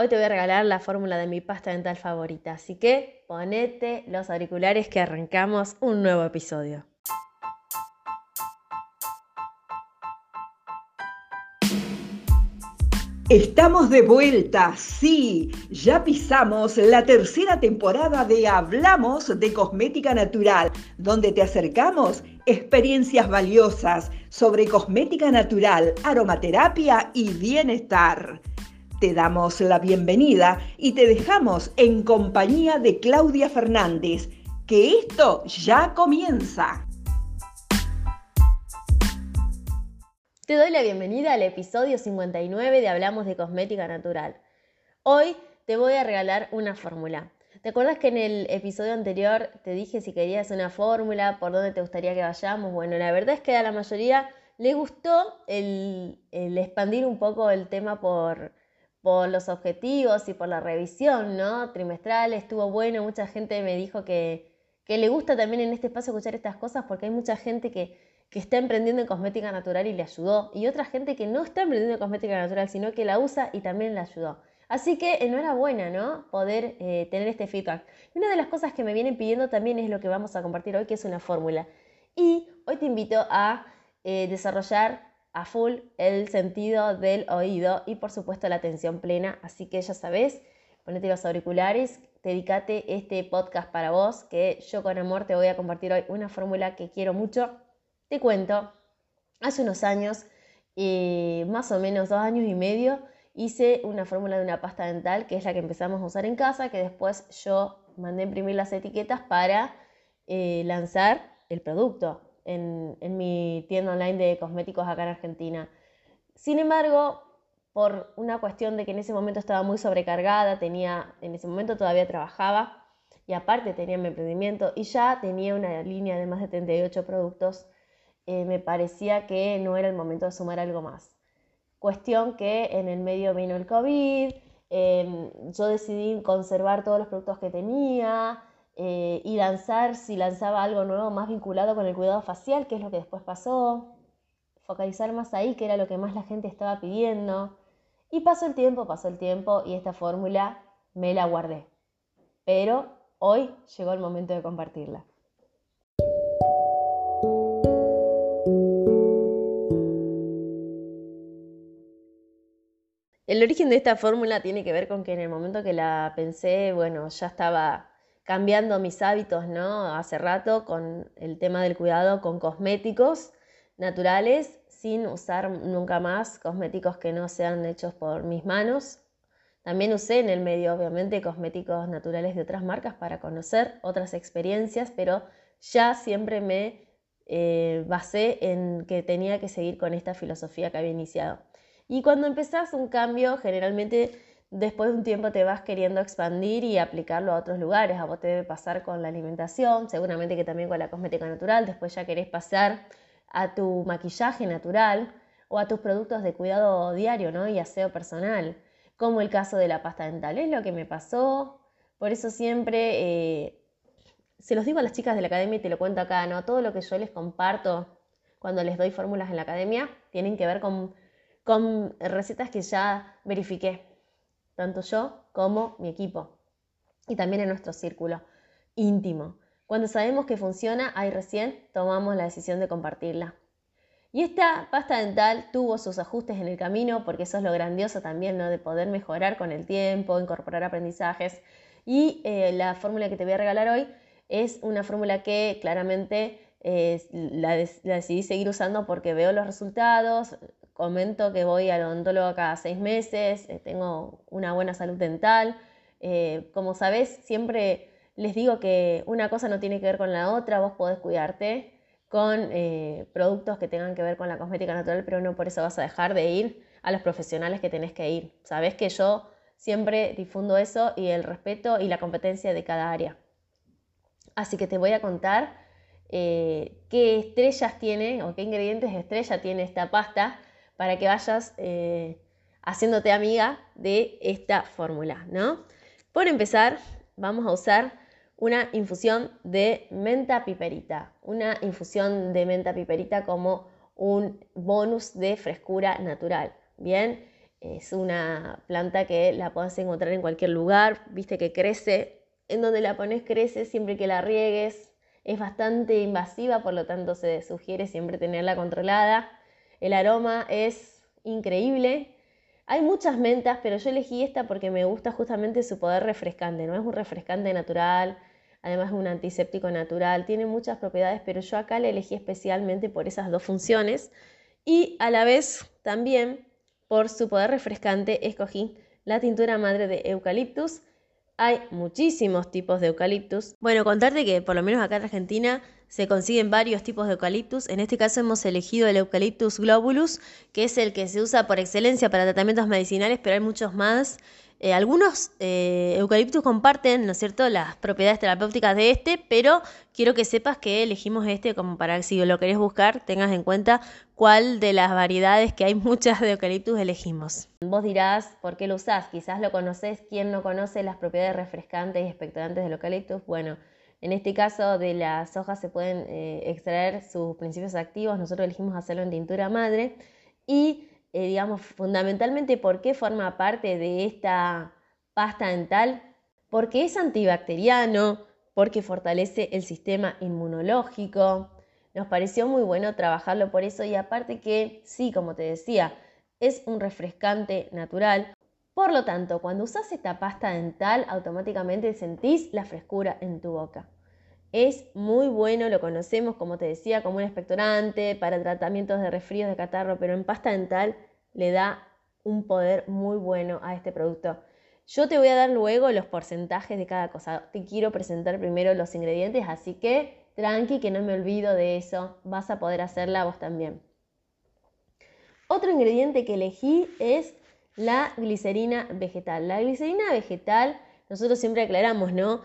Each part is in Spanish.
Hoy te voy a regalar la fórmula de mi pasta dental favorita, así que ponete los auriculares que arrancamos un nuevo episodio. Estamos de vuelta, sí, ya pisamos la tercera temporada de Hablamos de Cosmética Natural, donde te acercamos experiencias valiosas sobre cosmética natural, aromaterapia y bienestar. Te damos la bienvenida y te dejamos en compañía de Claudia Fernández, que esto ya comienza. Te doy la bienvenida al episodio 59 de Hablamos de Cosmética Natural. Hoy te voy a regalar una fórmula. ¿Te acuerdas que en el episodio anterior te dije si querías una fórmula, por dónde te gustaría que vayamos? Bueno, la verdad es que a la mayoría le gustó el, expandir un poco el tema por, por los objetivos y por la revisión, ¿no? Trimestral estuvo bueno, mucha gente me dijo que, que le gusta también en este espacio escuchar estas cosas porque hay mucha gente que que está emprendiendo en cosmética natural y le ayudó, y otra gente que no está emprendiendo en cosmética natural, sino que la usa y también le ayudó. Así que enhorabuena, ¿no? Poder eh, tener este feedback. una de las cosas que me vienen pidiendo también es lo que vamos a compartir hoy, que es una fórmula. Y hoy te invito a eh, desarrollar a full el sentido del oído y por supuesto la atención plena. Así que ya sabes, ponete los auriculares, dedícate este podcast para vos, que yo con amor te voy a compartir hoy una fórmula que quiero mucho te cuento, hace unos años, eh, más o menos dos años y medio, hice una fórmula de una pasta dental, que es la que empezamos a usar en casa, que después yo mandé imprimir las etiquetas para eh, lanzar el producto en, mi tienda online de cosméticos acá en Argentina. Sin embargo, por una cuestión de que en ese momento estaba muy sobrecargada, tenía, en ese momento todavía trabajaba y aparte tenía mi emprendimiento y ya tenía una línea de más de 38 productos eh, me parecía que no era el momento de sumar algo más. Cuestión que en el medio vino el COVID, em, yo decidí conservar todos los productos que tenía eh, y lanzar, si lanzaba algo nuevo más vinculado con el cuidado facial, que es lo que después pasó, focalizar más ahí, que era lo que más la gente estaba pidiendo. Y pasó el tiempo, pasó el tiempo y esta fórmula me la guardé. Pero hoy llegó el momento de compartirla. El origen de esta fórmula tiene que ver con que en el momento que la pensé, bueno, ya estaba cambiando mis hábitos, ¿no? Hace rato con el tema del cuidado con cosméticos naturales, sin usar nunca más cosméticos que no sean hechos por mis manos. También usé en el medio, obviamente, cosméticos naturales de otras marcas para conocer otras experiencias, pero ya siempre me eh, basé en que tenía que seguir con esta filosofía que había iniciado. Y cuando empezás un cambio, generalmente después de un tiempo te vas queriendo expandir y aplicarlo a otros lugares. A vos te debe pasar con la alimentación, seguramente que también con la cosmética natural. Después ya querés pasar a tu maquillaje natural o a tus productos de cuidado diario ¿no? y aseo personal, como el caso de la pasta dental. Es lo que me pasó. Por eso siempre eh, se los digo a las chicas de la academia y te lo cuento acá, ¿no? Todo lo que yo les comparto cuando les doy fórmulas en la academia tienen que ver con con recetas que ya verifiqué, tanto yo como mi equipo y también en nuestro círculo íntimo. Cuando sabemos que funciona, ahí recién tomamos la decisión de compartirla. Y esta pasta dental tuvo sus ajustes en el camino, porque eso es lo grandioso también, ¿no? De poder mejorar con el tiempo, incorporar aprendizajes. Y eh, la fórmula que te voy a regalar hoy es una fórmula que claramente eh, la, la, decidí seguir usando porque veo los resultados, comento que voy al odontólogo cada seis meses, eh, tengo una buena salud dental. Eh, como sabés, siempre les digo que una cosa no tiene que ver con la otra, vos podés cuidarte con eh, productos que tengan que ver con la cosmética natural, pero no por eso vas a dejar de ir a los profesionales que tenés que ir. Sabés que yo siempre difundo eso y el respeto y la competencia de cada área. Así que te voy a contar qué estrellas tiene o qué ingredientes de estrella tiene esta pasta para que vayas eh, haciéndote amiga de esta fórmula, ¿no? Por empezar, vamos a usar una infusión de menta piperita, una infusión de menta piperita como un bonus de frescura natural, ¿bien? Es una planta que la puedes encontrar en cualquier lugar, viste que crece, en donde la pones crece siempre que la riegues. Es bastante invasiva, por lo tanto se sugiere siempre tenerla controlada. El aroma es increíble. Hay muchas mentas, pero yo elegí esta porque me gusta justamente su poder refrescante. No es un refrescante natural, además es un antiséptico natural, tiene muchas propiedades, pero yo acá la elegí especialmente por esas dos funciones y a la vez también por su poder refrescante escogí la tintura madre de eucaliptus. Hay muchísimos tipos de eucaliptus. Bueno, contarte que por lo menos acá en Argentina se consiguen varios tipos de eucaliptus. En este caso hemos elegido el Eucaliptus globulus, que es el que se usa por excelencia para tratamientos medicinales, pero hay muchos más. Eh, algunos eh, eucaliptus comparten, ¿no es cierto?, las propiedades terapéuticas de este, pero quiero que sepas que elegimos este como para que si lo querés buscar, tengas en cuenta cuál de las variedades, que hay muchas de eucaliptus, elegimos. Vos dirás, ¿por qué lo usás? Quizás lo conoces, ¿quién no conoce las propiedades refrescantes y expectorantes del eucaliptus? Bueno, en este caso de las hojas se pueden eh, extraer sus principios activos, nosotros elegimos hacerlo en tintura madre y eh, digamos fundamentalmente por qué forma parte de esta pasta dental, porque es antibacteriano, porque fortalece el sistema inmunológico. Nos pareció muy bueno trabajarlo por eso y aparte que sí, como te decía, es un refrescante natural. Por lo tanto, cuando usas esta pasta dental, automáticamente sentís la frescura en tu boca. Es muy bueno, lo conocemos, como te decía, como un expectorante para tratamientos de resfríos de catarro, pero en pasta dental le da un poder muy bueno a este producto. Yo te voy a dar luego los porcentajes de cada cosa. Te quiero presentar primero los ingredientes, así que tranqui, que no me olvido de eso. Vas a poder hacerla vos también. Otro ingrediente que elegí es la glicerina vegetal. La glicerina vegetal, nosotros siempre aclaramos, ¿no?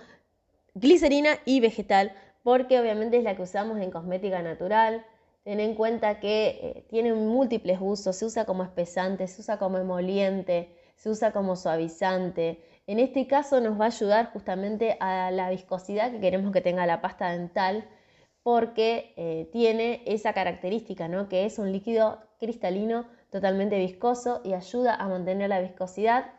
Glicerina y vegetal, porque obviamente es la que usamos en cosmética natural. Ten en cuenta que eh, tiene múltiples usos, se usa como espesante, se usa como emoliente, se usa como suavizante. En este caso nos va a ayudar justamente a la viscosidad que queremos que tenga la pasta dental porque eh, tiene esa característica, ¿no? que es un líquido cristalino totalmente viscoso y ayuda a mantener la viscosidad.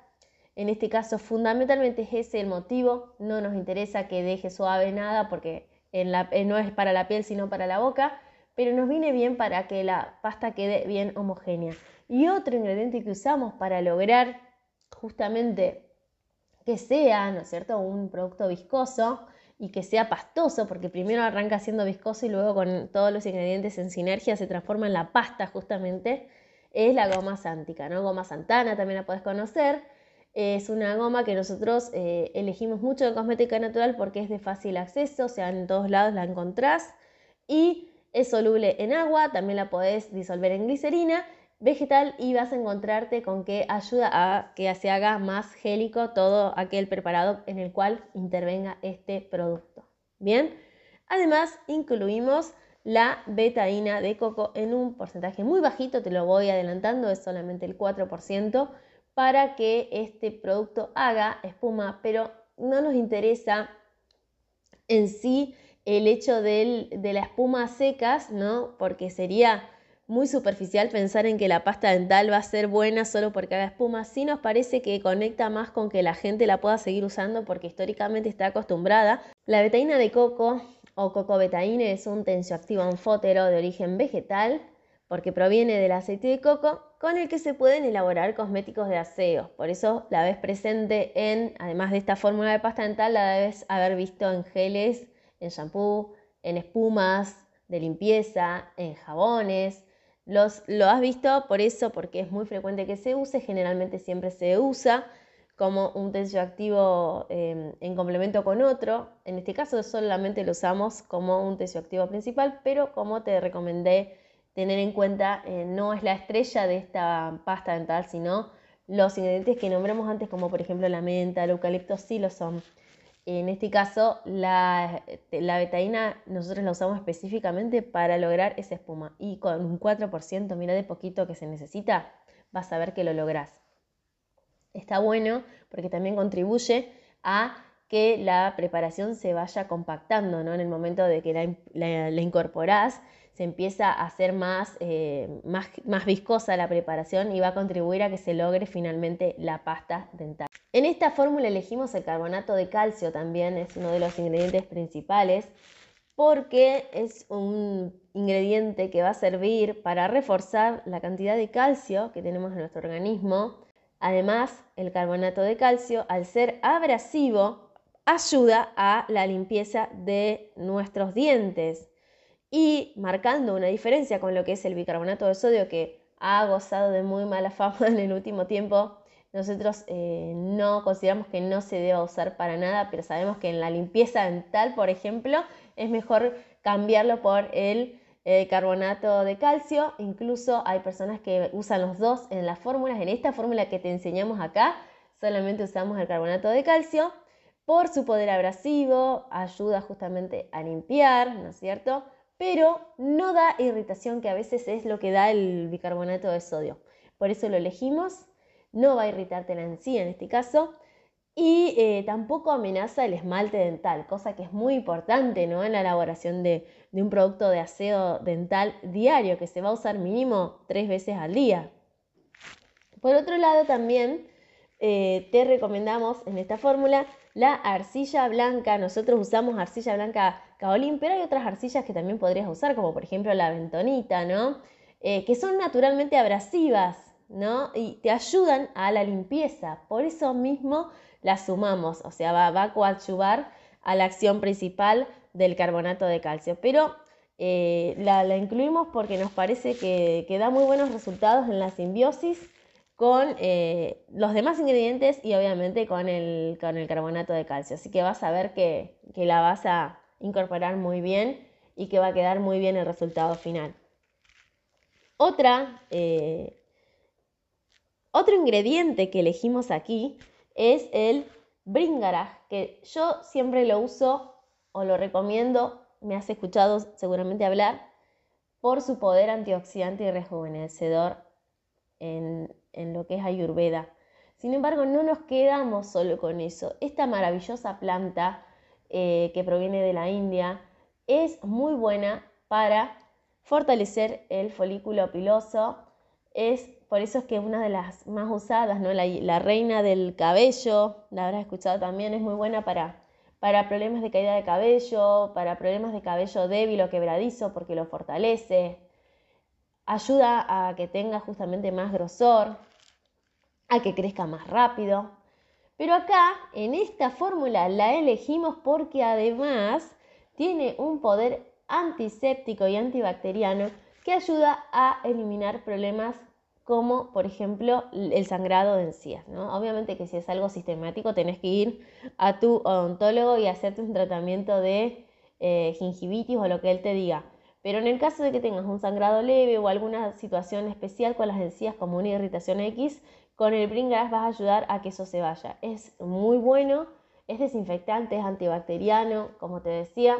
En este caso, fundamentalmente es ese el motivo. No nos interesa que deje suave nada porque eh, no es para la piel sino para la boca, pero nos viene bien para que la pasta quede bien homogénea. Y otro ingrediente que usamos para lograr justamente que sea, ¿no es cierto?, un producto viscoso y que sea pastoso, porque primero arranca siendo viscoso y luego con todos los ingredientes en sinergia se transforma en la pasta justamente es la goma sántica, ¿no? Goma santana también la puedes conocer. Es una goma que nosotros eh, elegimos mucho de cosmética natural porque es de fácil acceso, o sea, en todos lados la encontrás. Y es soluble en agua, también la podés disolver en glicerina. Vegetal y vas a encontrarte con que ayuda a que se haga más gélico todo aquel preparado en el cual intervenga este producto. Bien, además incluimos la betaína de coco en un porcentaje muy bajito, te lo voy adelantando, es solamente el 4%, para que este producto haga espuma, pero no nos interesa en sí el hecho de la espuma secas, ¿no? Porque sería muy superficial pensar en que la pasta dental va a ser buena solo porque haga espuma. Sí nos parece que conecta más con que la gente la pueda seguir usando porque históricamente está acostumbrada. La betaína de coco o cocobetaína es un tensioactivo anfótero de origen vegetal porque proviene del aceite de coco con el que se pueden elaborar cosméticos de aseo. Por eso la ves presente en, además de esta fórmula de pasta dental, la debes haber visto en geles, en shampoo, en espumas de limpieza, en jabones. Los, lo has visto por eso, porque es muy frecuente que se use, generalmente siempre se usa como un tensioactivo em, en complemento con otro. En este caso solamente lo usamos como un tensioactivo principal, pero como te recomendé tener en cuenta, eh, no es la estrella de esta pasta dental, sino los ingredientes que nombramos antes, como por ejemplo la menta, el eucalipto, sí lo son. En este caso, la, la betaína nosotros la usamos específicamente para lograr esa espuma. Y con un 4%, mira de poquito que se necesita, vas a ver que lo lográs está bueno porque también contribuye a que la preparación se vaya compactando, ¿no? En el momento de que la, incorporás, se empieza a hacer más, eh, más, más viscosa la preparación y va a contribuir a que se logre finalmente la pasta dental. En esta fórmula elegimos el carbonato de calcio también, es uno de los ingredientes principales, porque es un ingrediente que va a servir para reforzar la cantidad de calcio que tenemos en nuestro organismo. Además, el carbonato de calcio, al ser abrasivo, ayuda a la limpieza de nuestros dientes y marcando una diferencia con lo que es el bicarbonato de sodio que ha gozado de muy mala fama en el último tiempo. Nosotros eh, no consideramos que no se deba usar para nada, pero sabemos que en la limpieza dental, por ejemplo, es mejor cambiarlo por el eh, carbonato de calcio. Incluso hay personas que usan los dos en las fórmulas. En esta fórmula que te enseñamos acá, solamente usamos el carbonato de calcio por su poder abrasivo, ayuda justamente a limpiar, ¿no es cierto? Pero no da irritación, que a veces es lo que da el bicarbonato de sodio. Por eso lo elegimos, no va a irritarte la encía en este caso, y eh, tampoco amenaza el esmalte dental, cosa que es muy importante ¿no? en la elaboración de, un producto de aseo dental diario que se va a usar mínimo tres veces al día. Por otro lado, también eh, te recomendamos en esta fórmula la arcilla blanca. Nosotros usamos arcilla blanca caolín, pero hay otras arcillas que también podrías usar, como por ejemplo la bentonita, ¿no? Eh, que son naturalmente abrasivas, ¿no? Y te ayudan a la limpieza. Por eso mismo la sumamos, o sea, va, a coadyuvar a la acción principal del carbonato de calcio. Pero eh, la, incluimos porque nos parece que, da muy buenos resultados en la simbiosis con eh, los demás ingredientes y obviamente con el, con el, carbonato de calcio. Así que vas a ver que, la vas a incorporar muy bien y que va a quedar muy bien el resultado final. Otra, eh, otro ingrediente que elegimos aquí es el Bringaraj, que yo siempre lo uso o lo recomiendo, me has escuchado seguramente hablar, por su poder antioxidante y rejuvenecedor en, lo que es Ayurveda. Sin embargo, no nos quedamos solo con eso. Esta maravillosa planta eh, que proviene de la India es muy buena para fortalecer el folículo piloso, es por eso es que una de las más usadas, ¿no? la, reina del cabello, la habrás escuchado también, es muy buena para, para problemas de caída de cabello, para problemas de cabello débil o quebradizo, porque lo fortalece. Ayuda a que tenga justamente más grosor, a que crezca más rápido. Pero acá, en esta fórmula, la elegimos porque además tiene un poder antiséptico y antibacteriano que ayuda a eliminar problemas como por ejemplo el sangrado de encías. ¿no? Obviamente que si es algo sistemático tenés que ir a tu odontólogo y hacerte un tratamiento de eh, gingivitis o lo que él te diga. Pero en el caso de que tengas un sangrado leve o alguna situación especial con las encías como una irritación X, con el Bringas vas a ayudar a que eso se vaya. Es muy bueno, es desinfectante, es antibacteriano, como te decía,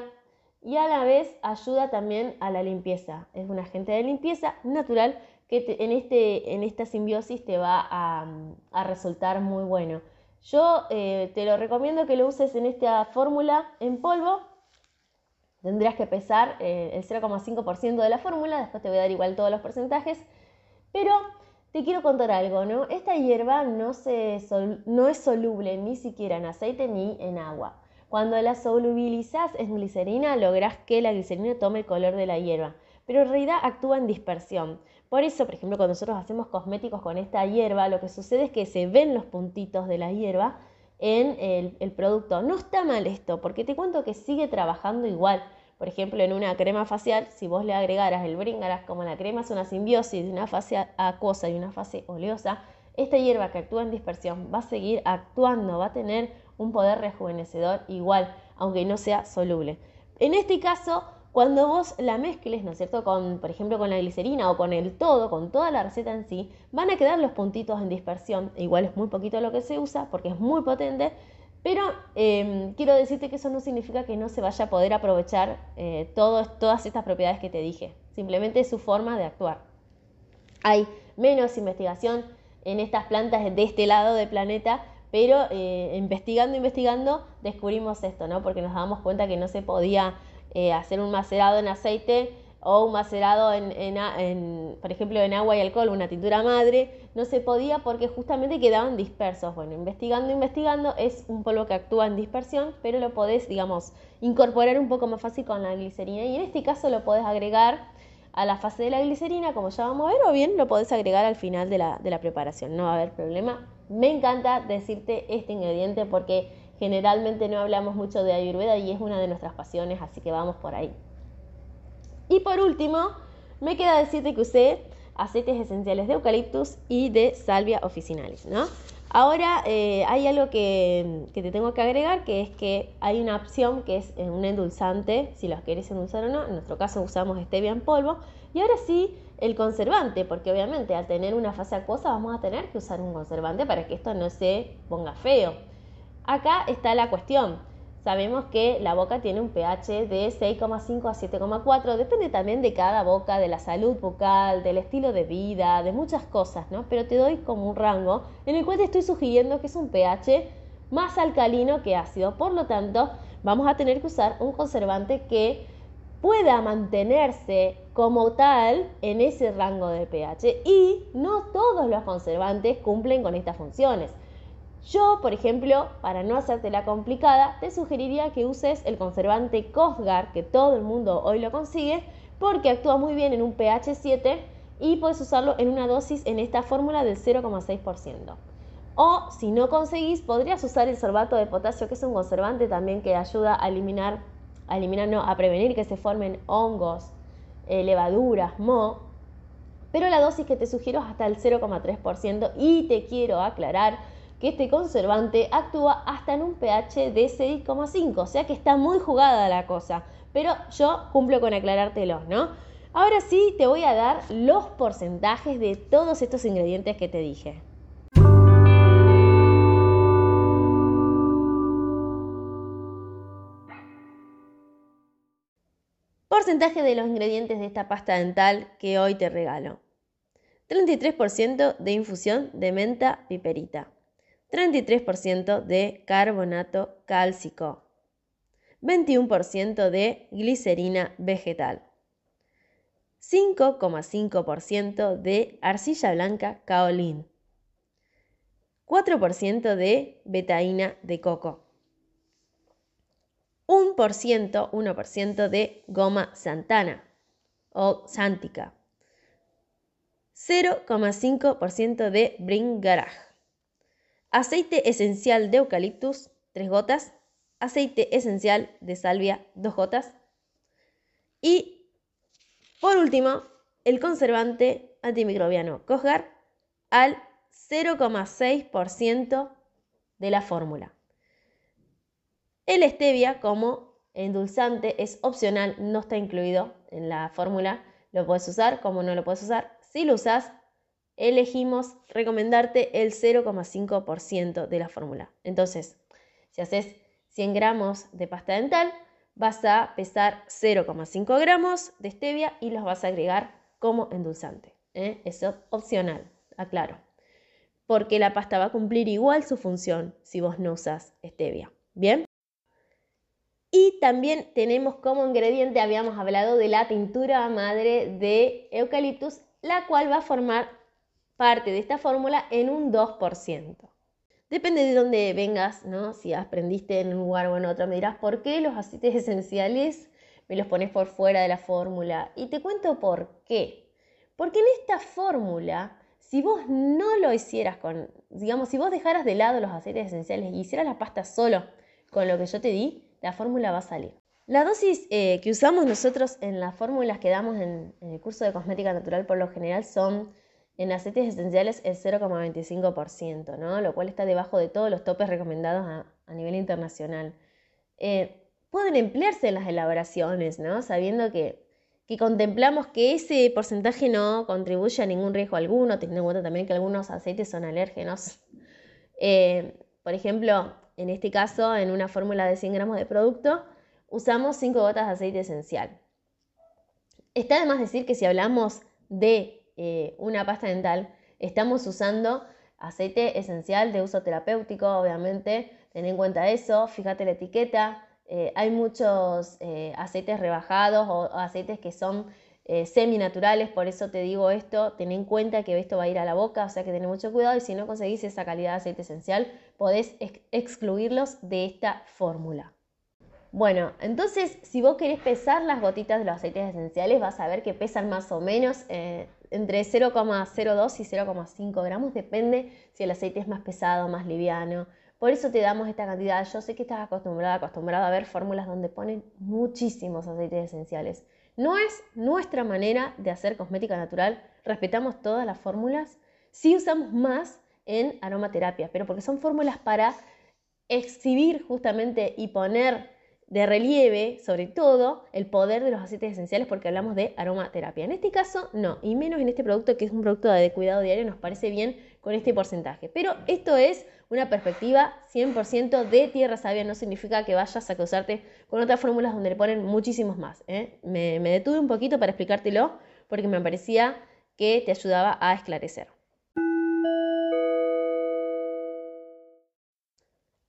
y a la vez ayuda también a la limpieza. Es un agente de limpieza natural que en, este, en esta simbiosis te va a, resultar muy bueno. Yo eh, te lo recomiendo que lo uses en esta fórmula en polvo. Tendrías que pesar eh, el 0,5% de la fórmula, después te voy a dar igual todos los porcentajes. Pero te quiero contar algo, ¿no? Esta hierba no, es soluble ni siquiera en aceite ni en agua. Cuando la solubilizas en glicerina, logras que la glicerina tome el color de la hierba, pero en realidad actúa en dispersión. Por eso, por ejemplo, cuando nosotros hacemos cosméticos con esta hierba, lo que sucede es que se ven los puntitos de la hierba en el, producto. No está mal esto, porque te cuento que sigue trabajando igual. Por ejemplo, en una crema facial, si vos le agregaras el bringaras, como la crema es una simbiosis de una fase acuosa y una fase oleosa, esta hierba que actúa en dispersión va a seguir actuando, va a tener un poder rejuvenecedor igual, aunque no sea soluble. En este caso, cuando vos la mezcles, ¿no es cierto?, con, por ejemplo, con la glicerina o con el todo, con toda la receta en sí, van a quedar los puntitos en dispersión. Igual es muy poquito lo que se usa porque es muy potente, pero em, quiero decirte que eso no significa que no se vaya a poder aprovechar eh, todas estas propiedades que te dije. Simplemente es su forma de actuar. Hay menos investigación en estas plantas de este lado del planeta, pero eh, investigando, investigando, descubrimos esto, ¿no? Porque nos damos cuenta que no se podía eh, hacer un macerado en aceite o un macerado en, por ejemplo, en agua y alcohol, una tintura madre, no se podía porque justamente quedaban dispersos. Bueno, investigando, investigando, es un polvo que actúa en dispersión, pero lo podés, digamos, incorporar un poco más fácil con la glicerina y en este caso lo podés agregar a la fase de la glicerina, como ya vamos a ver, o bien lo podés agregar al final de la, de la preparación, no va a haber problema. Me encanta decirte este ingrediente porque generalmente no hablamos mucho de ayurveda y es una de nuestras pasiones, así que vamos por ahí. Y por último, me queda decirte que usé aceites esenciales de eucaliptus y de salvia officinalis, ¿no? Ahora eh, hay algo que, te tengo que agregar, que es que hay una opción que es eh, un endulzante, si los querés endulzar o no, en nuestro caso usamos stevia en polvo, y ahora sí el conservante, porque obviamente al tener una fase acuosa vamos a tener que usar un conservante para que esto no se ponga feo. Acá está la cuestión. Sabemos que la boca tiene un pH de 6,5 a 7,4, depende también de cada boca, de la salud bucal, del estilo de vida, de muchas cosas, ¿no? Pero te doy como un rango en el cual te estoy sugiriendo que es un pH más alcalino que ácido. Por lo tanto, vamos a tener que usar un conservante que pueda mantenerse como tal en ese rango de pH y no todos los conservantes cumplen con estas funciones. Yo, por ejemplo, para no hacerte la complicada, te sugeriría que uses el conservante Cosgar, que todo el mundo hoy lo consigue, porque actúa muy bien en un pH 7 y puedes usarlo en una dosis en esta fórmula del 0,6%. O si no conseguís, podrías usar el sorbato de potasio, que es un conservante también que ayuda a eliminar, a eliminar, no, a prevenir que se formen hongos, eh, levaduras, moho. Pero la dosis que te sugiero es hasta el 0,3% y te quiero aclarar que este conservante actúa hasta en un pH de 6,5, o sea que está muy jugada la cosa, pero yo cumplo con aclarártelo, ¿no? Ahora sí te voy a dar los porcentajes de todos estos ingredientes que te dije. Porcentaje de los ingredientes de esta pasta dental que hoy te regalo. 33% de infusión de menta piperita. 33% de carbonato cálcico, 21% de glicerina vegetal, 5,5% de arcilla blanca kaolin, 4% de betaína de coco, 1%, 1% de goma santana o sántica, 0,5% de bringaraj, aceite esencial de eucaliptus, 3 gotas, aceite esencial de salvia, 2 gotas. Y por último, el conservante antimicrobiano Cosgar al 0,6% de la fórmula. El stevia como endulzante es opcional, no está incluido en la fórmula. Lo puedes usar como no lo puedes usar. Si lo usas, elegimos recomendarte el 0,5% de la fórmula. Entonces, si haces 100 gramos de pasta dental, vas a pesar 0,5 gramos de stevia y los vas a agregar como endulzante. ¿eh? Es opcional, aclaro. Porque la pasta va a cumplir igual su función si vos no usas stevia. ¿Bien? Y también tenemos como ingrediente, habíamos hablado de la tintura madre de eucaliptus, la cual va a formar parte de esta fórmula en un 2%. Depende de dónde vengas, ¿no? Si aprendiste en un lugar o en otro, me dirás, ¿por qué los aceites esenciales me los pones por fuera de la fórmula? Y te cuento por qué. Porque en esta fórmula, si vos no lo hicieras con, digamos, si vos dejaras de lado los aceites esenciales y hicieras la pasta solo con lo que yo te di, la fórmula va a salir. La dosis eh, que usamos nosotros en las fórmulas que damos en el curso de cosmética natural por lo general son en aceites esenciales el 0,25%, ¿no? lo cual está debajo de todos los topes recomendados a, nivel internacional. Eh, pueden emplearse en las elaboraciones, ¿no? sabiendo que, contemplamos que ese porcentaje no contribuye a ningún riesgo alguno, teniendo en cuenta también que algunos aceites son alérgenos. Eh, por ejemplo, en este caso, en una fórmula de 100 gramos de producto, usamos 5 gotas de aceite esencial. Está de más decir que si hablamos de eh, una pasta dental, estamos usando aceite esencial de uso terapéutico, obviamente, ten en cuenta eso, fíjate la etiqueta. Eh, hay muchos eh, aceites rebajados o, aceites que son eh, seminaturales, por eso te digo esto, ten en cuenta que esto va a ir a la boca, o sea que ten mucho cuidado y si no conseguís esa calidad de aceite esencial, podés excluirlos de esta fórmula. Bueno, entonces si vos querés pesar las gotitas de los aceites esenciales, vas a ver que pesan más o menos entre 0,02 y 0,5 gramos, depende si el aceite es más pesado, más liviano. Por eso te damos esta cantidad. Yo sé que estás acostumbrado a ver fórmulas donde ponen muchísimos aceites esenciales. No es nuestra manera de hacer cosmética natural. Respetamos todas las fórmulas. Sí usamos más en aromaterapia, pero porque son fórmulas para exhibir justamente y poner de relieve, sobre todo, el poder de los aceites esenciales porque hablamos de aromaterapia. En este caso, no, y menos en este producto que es un producto de cuidado diario, nos parece bien con este porcentaje. Pero esto es una perspectiva 100% de tierra sabia, no significa que vayas a causarte con otras fórmulas donde le ponen muchísimos más. ¿eh? Me, me detuve un poquito para explicártelo porque me parecía que te ayudaba a esclarecer.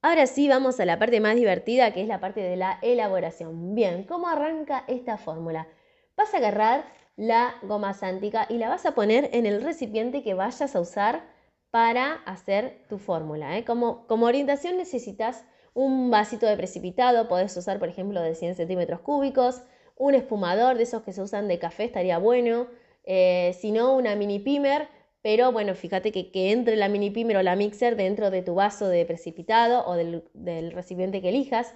Ahora sí vamos a la parte más divertida, que es la parte de la elaboración. Bien, ¿cómo arranca esta fórmula? Vas a agarrar la goma sántica y la vas a poner en el recipiente que vayas a usar para hacer tu fórmula. ¿eh? Como, orientación necesitas un vasito de precipitado, podés usar por ejemplo de 100 centímetros cúbicos, un espumador de esos que se usan de café estaría bueno, eh, si no una mini pimer pero bueno, fíjate que, entre la mini pimer o la mixer dentro de tu vaso de precipitado o del, recipiente que elijas.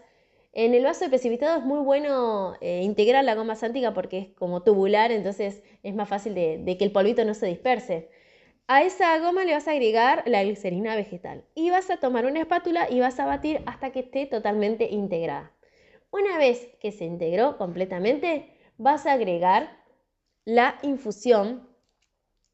En el vaso de precipitado es muy bueno eh, integrar la goma sántica porque es como tubular, entonces es más fácil de, de, que el polvito no se disperse. A esa goma le vas a agregar la glicerina vegetal y vas a tomar una espátula y vas a batir hasta que esté totalmente integrada. Una vez que se integró completamente, vas a agregar la infusión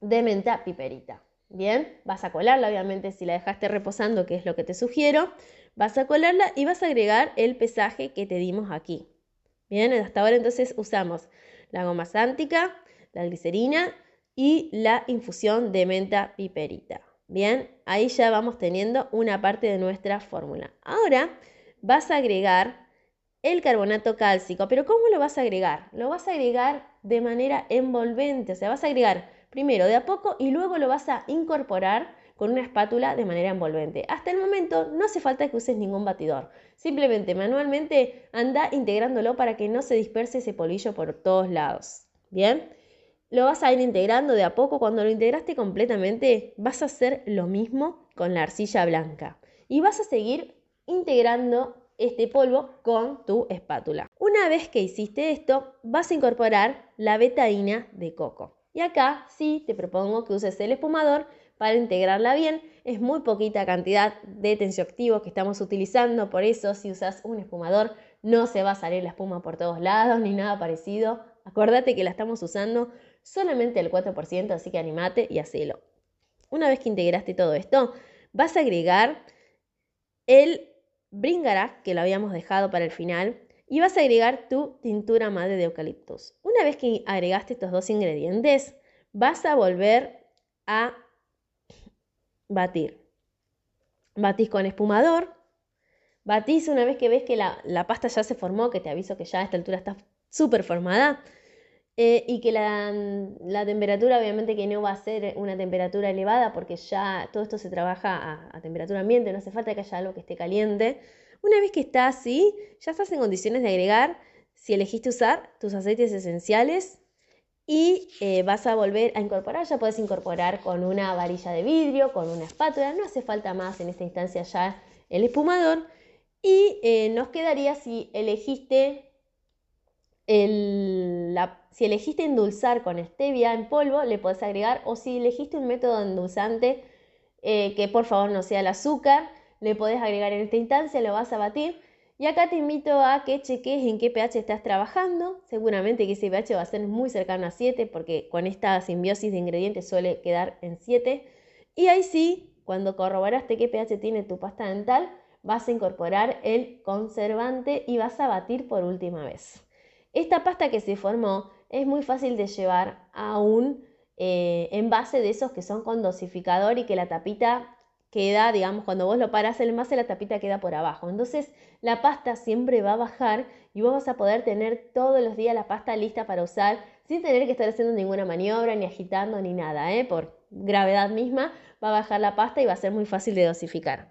de menta piperita. Bien, vas a colarla, obviamente, si la dejaste reposando, que es lo que te sugiero, vas a colarla y vas a agregar el pesaje que te dimos aquí. Bien, hasta ahora entonces usamos la goma sántica, la glicerina y la infusión de menta piperita. Bien, ahí ya vamos teniendo una parte de nuestra fórmula. Ahora vas a agregar el carbonato cálcico, pero ¿cómo lo vas a agregar? Lo vas a agregar de manera envolvente, o sea, vas a agregar primero de a poco y luego lo vas a incorporar con una espátula de manera envolvente. Hasta el momento no hace falta que uses ningún batidor. Simplemente manualmente anda integrándolo para que no se disperse ese polillo por todos lados. Bien, lo vas a ir integrando de a poco. Cuando lo integraste completamente, vas a hacer lo mismo con la arcilla blanca y vas a seguir integrando este polvo con tu espátula. Una vez que hiciste esto, vas a incorporar la betaína de coco. Y acá sí te propongo que uses el espumador para integrarla bien. Es muy poquita cantidad de tensioactivo que estamos utilizando, por eso si usas un espumador no se va a salir la espuma por todos lados ni nada parecido. Acuérdate que la estamos usando solamente el 4%, así que animate y hacelo. Una vez que integraste todo esto, vas a agregar el bringara, que lo habíamos dejado para el final, y vas a agregar tu tintura madre de eucaliptus. Una vez que agregaste estos dos ingredientes, vas a volver a batir. Batís con espumador, batís una vez que ves que la, pasta ya se formó, que te aviso que ya a esta altura está súper formada, eh, y que la, temperatura obviamente que no va a ser una temperatura elevada porque ya todo esto se trabaja a, a temperatura ambiente, no hace falta que haya algo que esté caliente. Una vez que está así, ya estás en condiciones de agregar, si elegiste usar, tus aceites esenciales y eh, vas a volver a incorporar, ya puedes incorporar con una varilla de vidrio, con una espátula, no hace falta más en esta instancia ya el espumador. Y eh, nos quedaría si elegiste, si elegiste endulzar con stevia en polvo, le puedes agregar, o si elegiste un método endulzante eh, que por favor no sea el azúcar, le podés agregar en esta instancia, lo vas a batir. Y acá te invito a que cheques en qué pH estás trabajando. Seguramente que ese pH va a ser muy cercano a 7 porque con esta simbiosis de ingredientes suele quedar en 7. Y ahí sí, cuando corroboraste qué pH tiene tu pasta dental, vas a incorporar el conservante y vas a batir por última vez. Esta pasta que se formó es muy fácil de llevar a un eh, envase de esos que son con dosificador y que la tapita queda, digamos, cuando vos lo paras el envase, la tapita queda por abajo. Entonces la pasta siempre va a bajar y vos vas a poder tener todos los días la pasta lista para usar sin tener que estar haciendo ninguna maniobra, ni agitando, ni nada, ¿eh? por gravedad misma va a bajar la pasta y va a ser muy fácil de dosificar.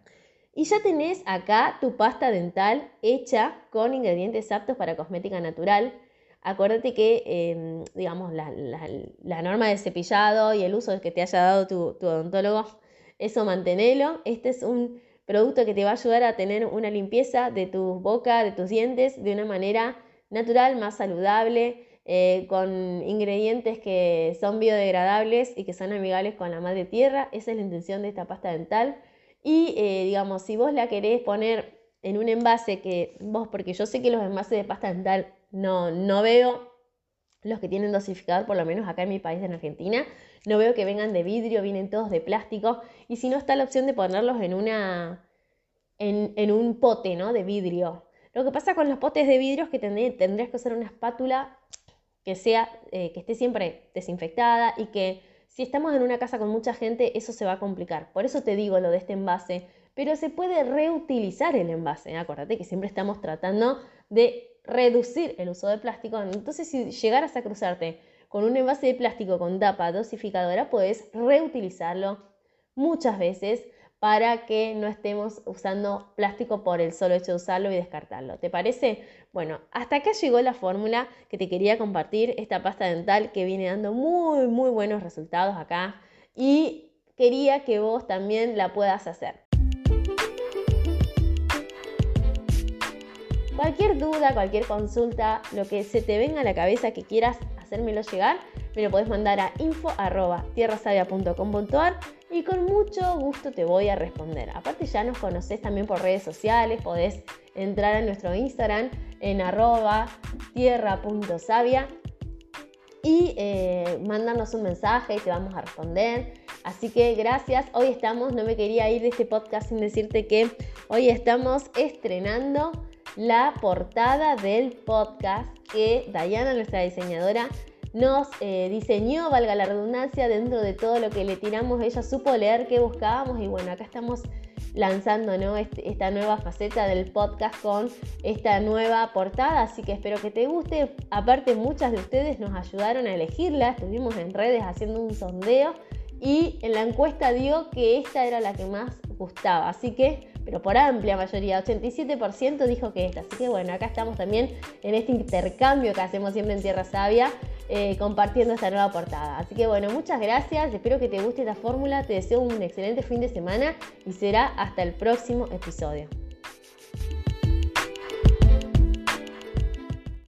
Y ya tenés acá tu pasta dental hecha con ingredientes aptos para cosmética natural. Acuérdate que, em, digamos, la, norma de cepillado y el uso que te haya dado tu, tu odontólogo eso mantenelo. Este es un producto que te va a ayudar a tener una limpieza de tu boca, de tus dientes, de una manera natural, más saludable, eh, con ingredientes que son biodegradables y que son amigables con la madre tierra. Esa es la intención de esta pasta dental. Y eh, digamos, si vos la querés poner en un envase que vos, porque yo sé que los envases de pasta dental no, no veo los que tienen dosificador, por lo menos acá en mi país, en Argentina, no veo que vengan de vidrio, vienen todos de plástico. Y si no, está la opción de ponerlos en, una, en, un pote ¿no? de vidrio. Lo que pasa con los potes de vidrio es que tendrías que usar una espátula que, sea, eh, que esté siempre desinfectada y que si estamos en una casa con mucha gente, eso se va a complicar. Por eso te digo lo de este envase. Pero se puede reutilizar el envase. Acuérdate que siempre estamos tratando de reducir el uso de plástico. Entonces, si llegaras a cruzarte con un envase de plástico con tapa dosificadora, puedes reutilizarlo muchas veces para que no estemos usando plástico por el solo hecho de usarlo y descartarlo. ¿Te parece? Bueno, hasta acá llegó la fórmula que te quería compartir, esta pasta dental que viene dando muy, muy buenos resultados acá y quería que vos también la puedas hacer. Cualquier duda, cualquier consulta, lo que se te venga a la cabeza que quieras hacérmelo llegar, me lo podés mandar a info.tierrasavia.com.ar y con mucho gusto te voy a responder. Aparte ya nos conoces también por redes sociales, podés entrar a nuestro Instagram en arroba tierra.savia y eh, mandarnos un mensaje y te vamos a responder. Así que gracias, hoy estamos, no me quería ir de este podcast sin decirte que hoy estamos estrenando la portada del podcast que Dayana, nuestra diseñadora, nos eh, diseñó, valga la redundancia, dentro de todo lo que le tiramos, ella supo leer qué buscábamos y bueno, acá estamos lanzando. Este, esta nueva faceta del podcast con esta nueva portada, así que espero que te guste. Aparte, muchas de ustedes nos ayudaron a elegirla, estuvimos en redes haciendo un sondeo y en la encuesta dio que esta era la que más gustaba, así que pero por amplia mayoría, 87% dijo que esta. Así que bueno, acá estamos también en este intercambio que hacemos siempre en Tierra Sabia, eh, compartiendo esta nueva portada. Así que bueno, muchas gracias, espero que te guste esta fórmula, te deseo un excelente fin de semana y será hasta el próximo episodio.